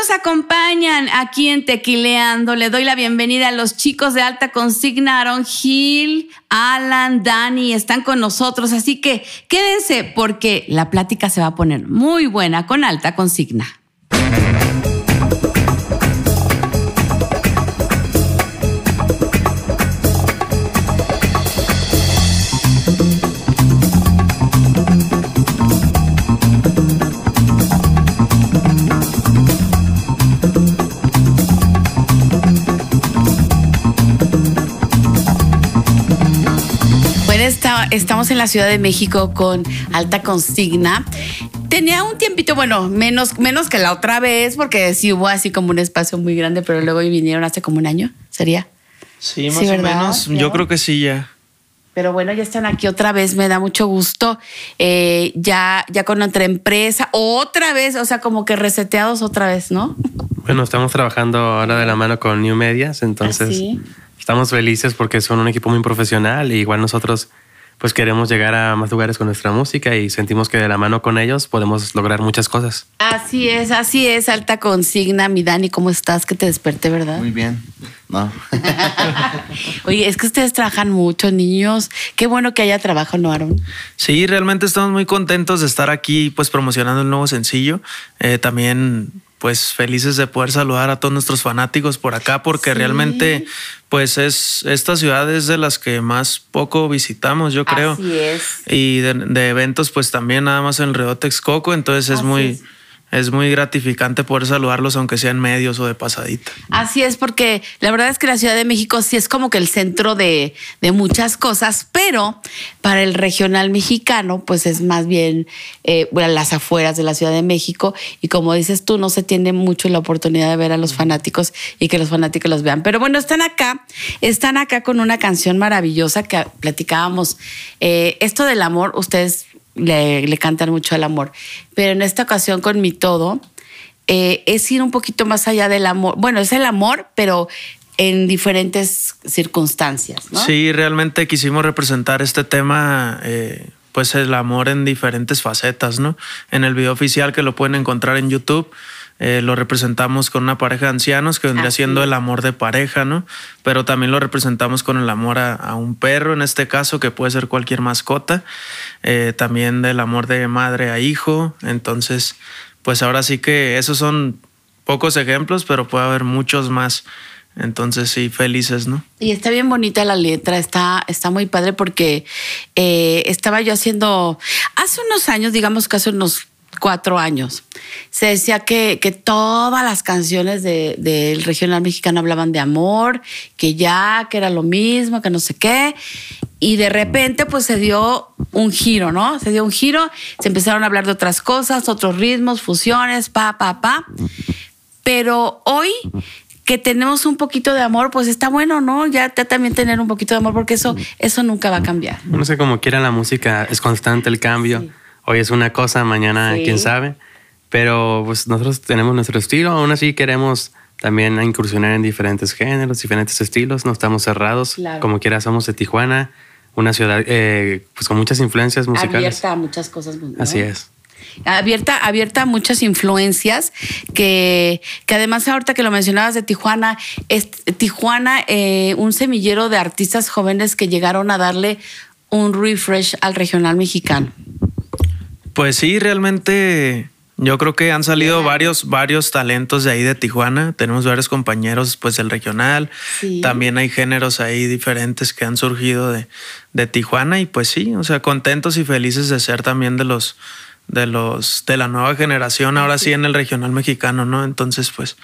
nos acompañan aquí en Tequileando. Le doy la bienvenida a los chicos de alta consigna, Aaron Gil, Alan, Dani, están con nosotros. Así que quédense porque la plática se va a poner muy buena con alta consigna. Estamos en la Ciudad de México con alta consigna. Tenía un tiempito, bueno, menos, menos que la otra vez, porque sí hubo así como un espacio muy grande, pero luego vinieron hace como un año, ¿sería? Sí, más o menos. Yo creo que sí, ya. Pero bueno, ya están aquí otra vez, me da mucho gusto. Eh, ya, ya con otra empresa, otra vez, o sea, como que reseteados otra vez, ¿no? Bueno, estamos trabajando ahora de la mano con New Medias, entonces ¿Ah, estamos felices porque son un equipo muy profesional y igual nosotros pues queremos llegar a más lugares con nuestra música y sentimos que de la mano con ellos podemos lograr muchas cosas. Así es, así es, alta consigna. Mi Dani, ¿cómo estás? Que te desperté, ¿verdad? Muy bien. No. Oye, es que ustedes trabajan mucho, niños. Qué bueno que haya trabajo, ¿no, Aaron? Sí, realmente estamos muy contentos de estar aquí, pues promocionando el nuevo sencillo. Eh, también pues felices de poder saludar a todos nuestros fanáticos por acá porque realmente pues es esta ciudad es de las que más poco visitamos yo creo. Así es. y de, eventos pues también nada más en Río Texcoco entonces es muy es muy gratificante poder saludarlos, aunque sea en medios o de pasadita. Así es, porque la verdad es que la Ciudad de México sí es como que el centro de, muchas cosas, pero para el regional mexicano, pues es más bien eh, las afueras de la Ciudad de México. Y como dices tú, no se tiene mucho la oportunidad de ver a los fanáticos y que los fanáticos los vean. Pero bueno, están acá, están acá con una canción maravillosa que platicábamos. Eh, esto del amor, ustedes le, cantan mucho al amor. Pero en esta ocasión con mi todo, eh, es ir un poquito más allá del amor. Bueno, es el amor, pero en diferentes circunstancias. Sí, realmente quisimos representar este tema, eh, pues el amor en diferentes facetas, ¿no? En el video oficial que lo pueden encontrar en YouTube eh, lo representamos con una pareja de ancianos que vendría siendo el amor de pareja, ¿no? Pero también lo representamos con el amor a, un perro, en este caso, que puede ser cualquier mascota. Eh, también del amor de madre a hijo. Entonces, pues ahora sí que esos son pocos ejemplos, pero puede haber muchos más. Entonces sí, felices, ¿no? Y está bien bonita la letra, está, está muy padre porque eh, estaba yo haciendo, hace unos años, digamos que hace unos cuatro años. Se decía que, que todas las canciones del regional mexicano hablaban de amor, que ya, que era lo mismo, que no sé qué. Y de repente pues se dio un giro, ¿no? Se dio un giro, se empezaron a hablar de otras cosas, otros ritmos, fusiones, pa, pa, pa. Pero hoy que tenemos un poquito de amor, pues está bueno, ¿no? Ya, también tener un poquito de amor, porque eso, eso nunca va a cambiar. No sé, cómo quiera la música, es constante el cambio hoy es una cosa, mañana quién sabe. Pero pues nosotros tenemos nuestro estilo, aún así queremos también incursionar en diferentes géneros, diferentes estilos, no estamos cerrados, como quiera somos de Tijuana, una ciudad eh, pues con muchas influencias musicales. Abierta a muchas cosas. Así es. Abierta, abierta a muchas influencias que, que además ahorita que lo mencionabas de Tijuana, es Tijuana, eh, un semillero de artistas jóvenes que llegaron a darle un refresh al regional mexicano. Pues sí, realmente yo creo que han salido varios, varios talentos de ahí de Tijuana. Tenemos varios compañeros pues del regional. También hay géneros ahí diferentes que han surgido de, de Tijuana y pues sí, o sea, contentos y felices de ser también de los de los de la nueva generación, ahora sí en el regional mexicano, ¿no? Entonces, pues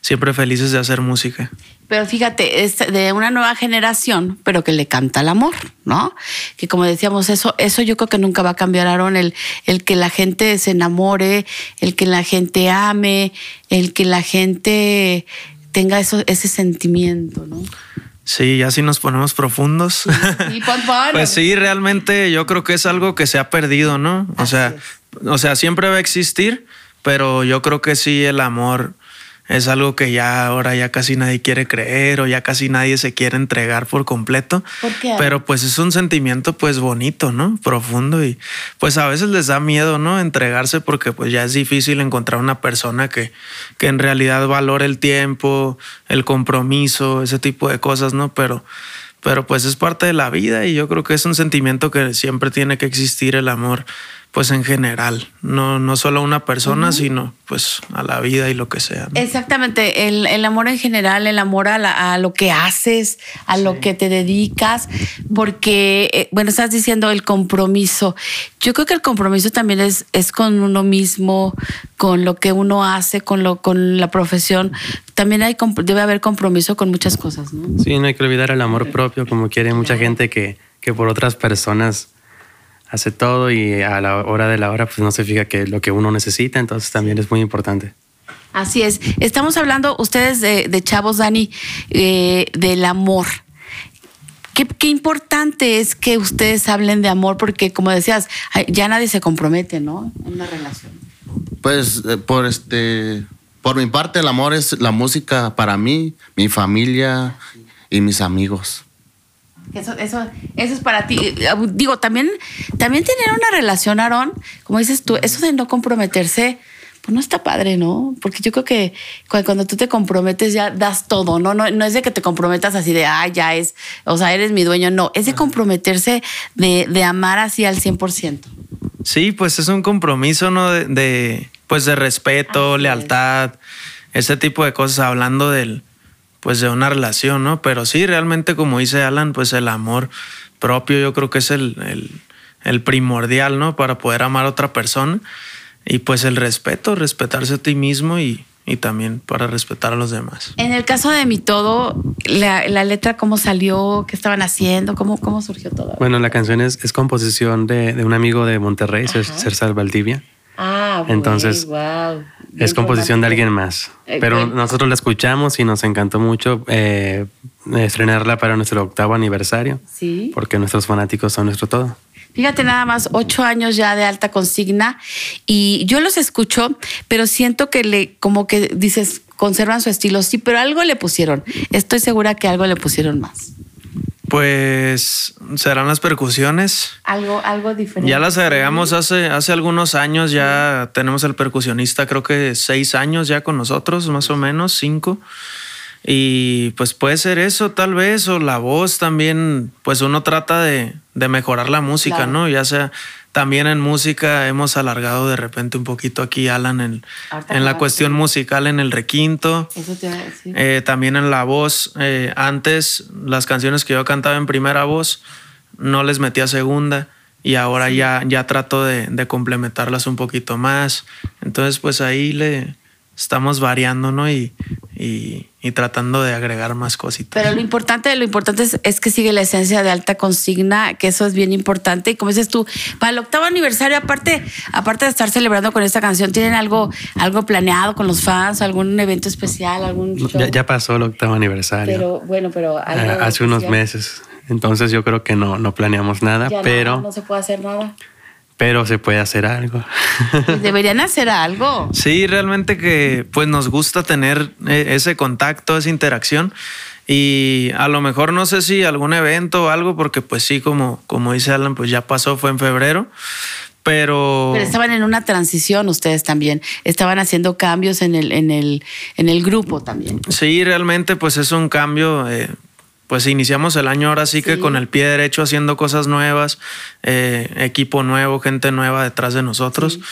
siempre felices de hacer música. Pero fíjate, es de una nueva generación, pero que le canta el amor, ¿no? Que como decíamos, eso, eso yo creo que nunca va a cambiar, Aaron, el, el que la gente se enamore, el que la gente ame, el que la gente tenga eso, ese sentimiento, ¿no? Sí, ya si nos ponemos profundos. Sí, pues sí, realmente yo creo que es algo que se ha perdido, ¿no? O sea, o sea, siempre va a existir, pero yo creo que sí el amor es algo que ya ahora ya casi nadie quiere creer o ya casi nadie se quiere entregar por completo. ¿Por qué? Pero pues es un sentimiento pues bonito, ¿no? Profundo y pues a veces les da miedo, ¿no? Entregarse porque pues ya es difícil encontrar una persona que, que en realidad valore el tiempo, el compromiso, ese tipo de cosas, ¿no? Pero pero pues es parte de la vida y yo creo que es un sentimiento que siempre tiene que existir el amor pues en general, no, no solo a una persona, sino pues a la vida y lo que sea. Exactamente, el, el, amor en general, el amor a, la, a lo que haces, a sí. lo que te dedicas, porque, eh, bueno, estás diciendo el compromiso. Yo creo que el compromiso también es, es con uno mismo, con lo que uno hace, con, lo, con la profesión. También hay, debe haber compromiso con muchas cosas, ¿no? Sí, no hay que olvidar el amor propio, como quiere mucha gente que, que por otras personas hace todo y a la hora de la hora pues no se fija que lo que uno necesita, entonces también es muy importante. Así es. Estamos hablando ustedes de, de chavos, Dani, eh, del amor. Qué, qué, importante es que ustedes hablen de amor, porque como decías, ya nadie se compromete, ¿no? En una relación. Pues eh, por este, por mi parte, el amor es la música para mí, mi familia y mis amigos. Eso, eso, eso es para ti. Digo, también, también tener una relación, Aarón, como dices tú, eso de no comprometerse, pues no está padre, ¿no? Porque yo creo que cuando tú te comprometes ya das todo, ¿no? No, no es de que te comprometas así de, ah, ya es, o sea, eres mi dueño, no, es de comprometerse de, de amar así al 100%. Sí, pues es un compromiso, ¿no? De, de pues de respeto, así lealtad, es. ese tipo de cosas, hablando del pues de una relación, ¿no? Pero sí, realmente como dice Alan, pues el amor propio yo creo que es el, el, el, primordial, ¿no? Para poder amar a otra persona. Y pues el respeto, respetarse a ti mismo y, y también para respetar a los demás. En el caso de mi todo, la, la letra, ¿cómo salió? ¿Qué estaban haciendo? ¿Cómo, cómo surgió todo? Bueno, la canción es, es composición de, de, un amigo de Monterrey, César Valdivia. Ah, Entonces, wow. es composición de alguien más. Pero nosotros la escuchamos y nos encantó mucho eh, estrenarla para nuestro octavo aniversario. Sí. Porque nuestros fanáticos son nuestro todo. Fíjate nada más, ocho años ya de alta consigna y yo los escucho, pero siento que le, como que dices, conservan su estilo, sí, pero algo le pusieron. Estoy segura que algo le pusieron más. Pues serán las percusiones. Algo, algo diferente. Ya las agregamos hace, hace algunos años, ya sí. tenemos el percusionista, creo que seis años ya con nosotros, más o menos, cinco. Y pues puede ser eso tal vez, o la voz también, pues uno trata de, de mejorar la música, claro. ¿no? Ya sea también en música hemos alargado de repente un poquito aquí, Alan, en, en la cuestión musical, en el requinto. Eso te. Eh, también en la voz. Eh, antes, las canciones que yo cantaba en primera voz, no les metía segunda. Y ahora sí. ya, ya trato de, de, complementarlas un poquito más. Entonces, pues ahí le estamos variando, ¿no? Y, y, y, tratando de agregar más cositas. Pero lo importante, lo importante es, es, que sigue la esencia de alta consigna, que eso es bien importante. Y como dices tú, para el octavo aniversario, aparte, aparte de estar celebrando con esta canción, ¿tienen algo, algo planeado con los fans? ¿Algún evento especial? ¿Algún show? Ya, ya pasó el octavo aniversario. Pero bueno, pero algo uh, hace especial. unos meses. Entonces yo creo que no, no planeamos nada, ya pero. No, no se puede hacer nada pero se puede hacer algo. Deberían hacer algo. Sí, realmente que pues nos gusta tener eh, ese contacto, esa interacción. Y a lo mejor no sé si algún evento o algo, porque pues sí, como, como dice Alan, pues ya pasó, fue en febrero. Pero... pero estaban en una transición ustedes también. Estaban haciendo cambios en el, en el, en el grupo también. Sí, realmente pues es un cambio. Eh, pues iniciamos el año ahora sí, sí, que con el pie derecho haciendo cosas nuevas, eh, equipo nuevo, gente nueva detrás de nosotros. Sí.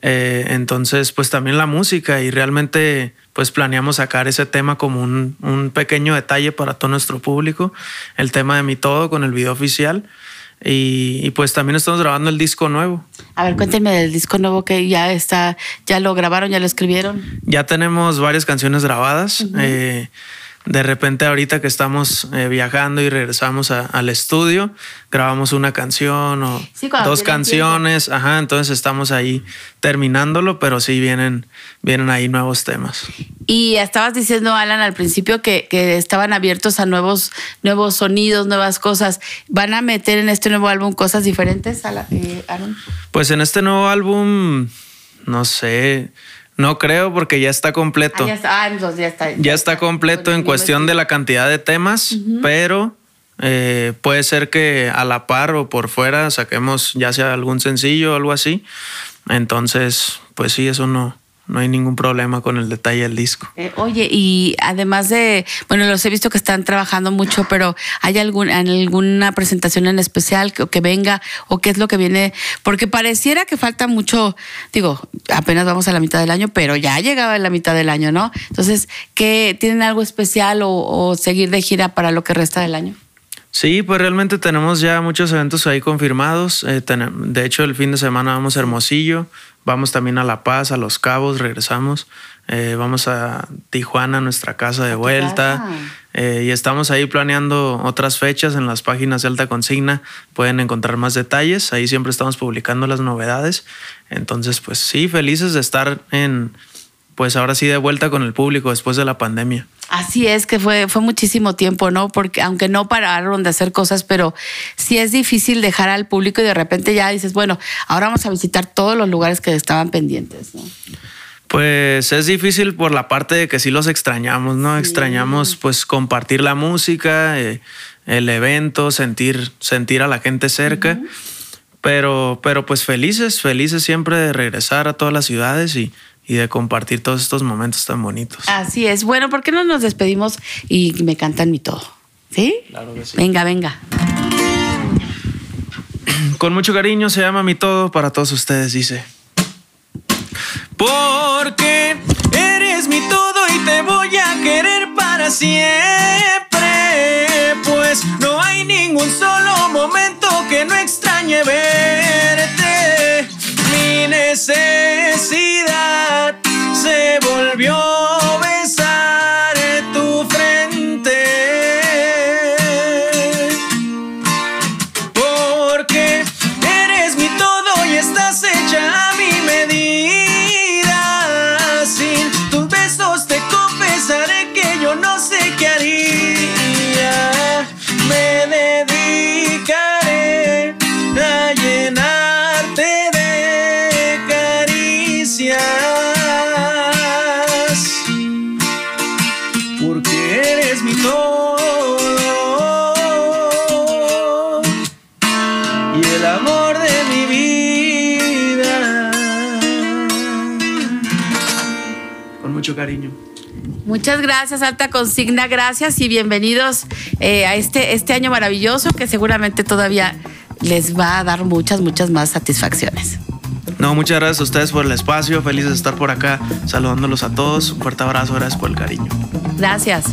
Eh, entonces, pues también la música y realmente pues planeamos sacar ese tema como un, un, pequeño detalle para todo nuestro público, el tema de mi todo con el video oficial. Y, y, pues también estamos grabando el disco nuevo. A ver, cuéntenme del disco nuevo que ya está, ya lo grabaron, ya lo escribieron. Ya tenemos varias canciones grabadas. Uh -huh. eh, de repente ahorita que estamos eh, viajando y regresamos a, al estudio, grabamos una canción o sí, dos canciones, tiempo. ajá, entonces estamos ahí terminándolo, pero sí vienen, vienen ahí nuevos temas. Y estabas diciendo, Alan, al principio que, que estaban abiertos a nuevos, nuevos sonidos, nuevas cosas. ¿Van a meter en este nuevo álbum cosas diferentes, eh, Alan? Pues en este nuevo álbum, no sé, No creo porque ya está completo. Ah, ya está, ah, entonces ya está. Ya está completo en cuestión de la cantidad de temas, pero eh, puede ser que a la par o por fuera saquemos ya sea algún sencillo o algo así. Entonces, pues sí, eso no, no hay ningún problema con el detalle del disco. Eh, oye, y además de, bueno, los he visto que están trabajando mucho, pero ¿hay algún, alguna presentación en especial que, que venga o qué es lo que viene? Porque pareciera que falta mucho, digo, apenas vamos a la mitad del año, pero ya llegaba la mitad del año, ¿no? Entonces, ¿qué tienen algo especial o, o seguir de gira para lo que resta del año? Sí, pues realmente tenemos ya muchos eventos ahí confirmados. Eh, de hecho, el fin de semana vamos a Hermosillo, vamos también a La Paz, a Los Cabos, regresamos. Eh, vamos a Tijuana, nuestra casa de vuelta. Eh, y estamos ahí planeando otras fechas en las páginas de Alta Consigna. Pueden encontrar más detalles. Ahí siempre estamos publicando las novedades. Entonces, pues sí, felices de estar en, pues ahora sí de vuelta con el público después de la pandemia. Así es, que fue, fue muchísimo tiempo, ¿no? Porque aunque no pararon de hacer cosas, pero sí es difícil dejar al público y de repente ya dices, bueno, ahora vamos a visitar todos los lugares que estaban pendientes, ¿no? Pues es difícil por la parte de que sí los extrañamos, ¿no? Extrañamos pues compartir la música, eh, el evento, sentir, sentir a la gente cerca. Pero, pero pues felices, felices siempre de regresar a todas las ciudades y, y de compartir todos estos momentos tan bonitos. Así es. Bueno, ¿por qué no nos despedimos y me cantan mi todo? ¿Sí? Claro que sí. Venga, venga. Con mucho cariño se llama mi todo para todos ustedes, dice. Porque eres mi todo y te voy a querer para siempre. Pues no hay ningún solo momento que no extrañe verte. Mucho cariño. Muchas gracias, Alta Consigna. Gracias y bienvenidos eh, a este, este año maravilloso que seguramente todavía les va a dar muchas, muchas más satisfacciones. No, muchas gracias a ustedes por el espacio. Feliz de estar por acá saludándolos a todos. Un fuerte abrazo, gracias por el cariño. Gracias.